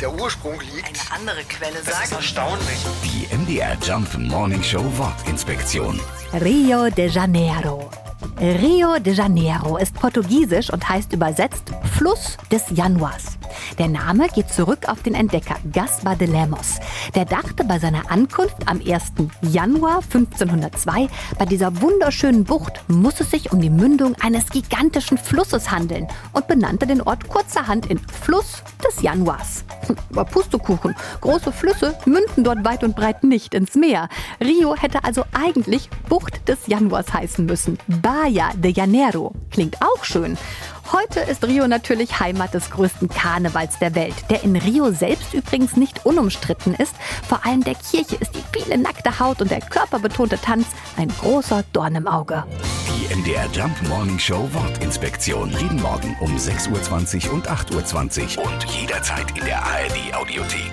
der Ursprung liegt. Eine andere Quelle Das ist sagt, erstaunlich. Die MDR Jump Morning Show Wortinspektion. Rio de Janeiro. Rio de Janeiro ist portugiesisch und heißt übersetzt Fluss des Januars. Der Name geht zurück auf den Entdecker Gaspar de Lemos. Der dachte bei seiner Ankunft am 1. Januar 1502, bei dieser wunderschönen Bucht muss es sich um die Mündung eines gigantischen Flusses handeln und benannte den Ort kurzerhand in Fluss des Januars. Hm, Aber Pustekuchen, große Flüsse münden dort weit und breit nicht ins Meer. Rio hätte also eigentlich Bucht des Januars heißen müssen. Baia de Janeiro. Klingt auch schön. Heute ist Rio natürlich Heimat des größten Karnevals der Welt, der in Rio selbst übrigens nicht unumstritten ist. Vor allem der Kirche ist die viele nackte Haut und der körperbetonte Tanz ein großer Dorn im Auge. Die MDR Jump Morning Show Wortinspektion. Jeden Morgen um 6.20 Uhr und 8.20 Uhr und jederzeit in der ARD Audiothek.